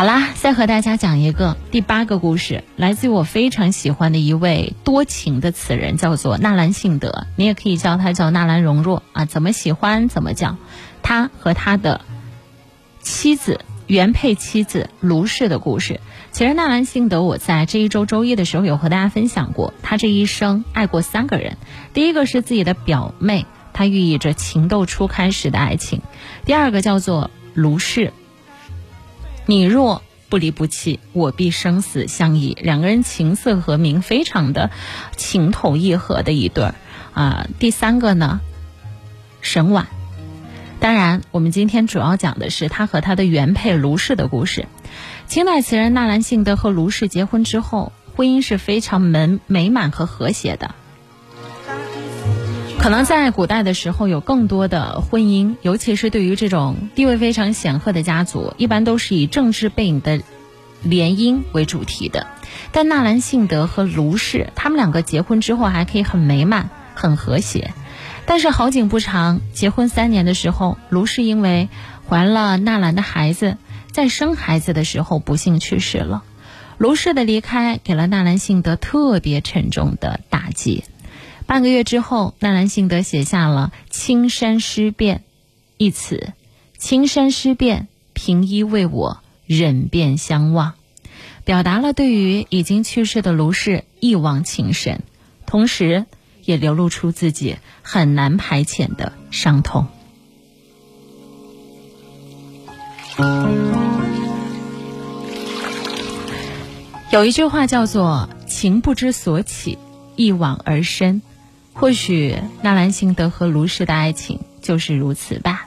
好啦，再和大家讲一个第八个故事，来自于我非常喜欢的一位多情的词人，叫做纳兰性德，你也可以叫他叫纳兰容若啊，怎么喜欢怎么叫。他和他的妻子原配妻子卢氏的故事。其实纳兰性德，我在这一周周一的时候有和大家分享过，他这一生爱过三个人，第一个是自己的表妹，他寓意着情窦初开时的爱情；第二个叫做卢氏。你若不离不弃，我必生死相依。两个人情色和鸣，非常的情投意合的一对儿啊。第三个呢，沈婉。当然，我们今天主要讲的是他和他的原配卢氏的故事。清代词人纳兰性德和卢氏结婚之后，婚姻是非常美美满和和谐的。可能在古代的时候，有更多的婚姻，尤其是对于这种地位非常显赫的家族，一般都是以政治背景的联姻为主题的。但纳兰性德和卢氏，他们两个结婚之后还可以很美满、很和谐。但是好景不长，结婚三年的时候，卢氏因为怀了纳兰的孩子，在生孩子的时候不幸去世了。卢氏的离开给了纳兰性德特别沉重的打击。半个月之后，纳兰性德写下了《青山诗变》一词：“青山诗变，平衣为我，忍便相望”，表达了对于已经去世的卢氏一往情深，同时也流露出自己很难排遣的伤痛。有一句话叫做“情不知所起，一往而深”。或许纳兰性德和卢氏的爱情就是如此吧。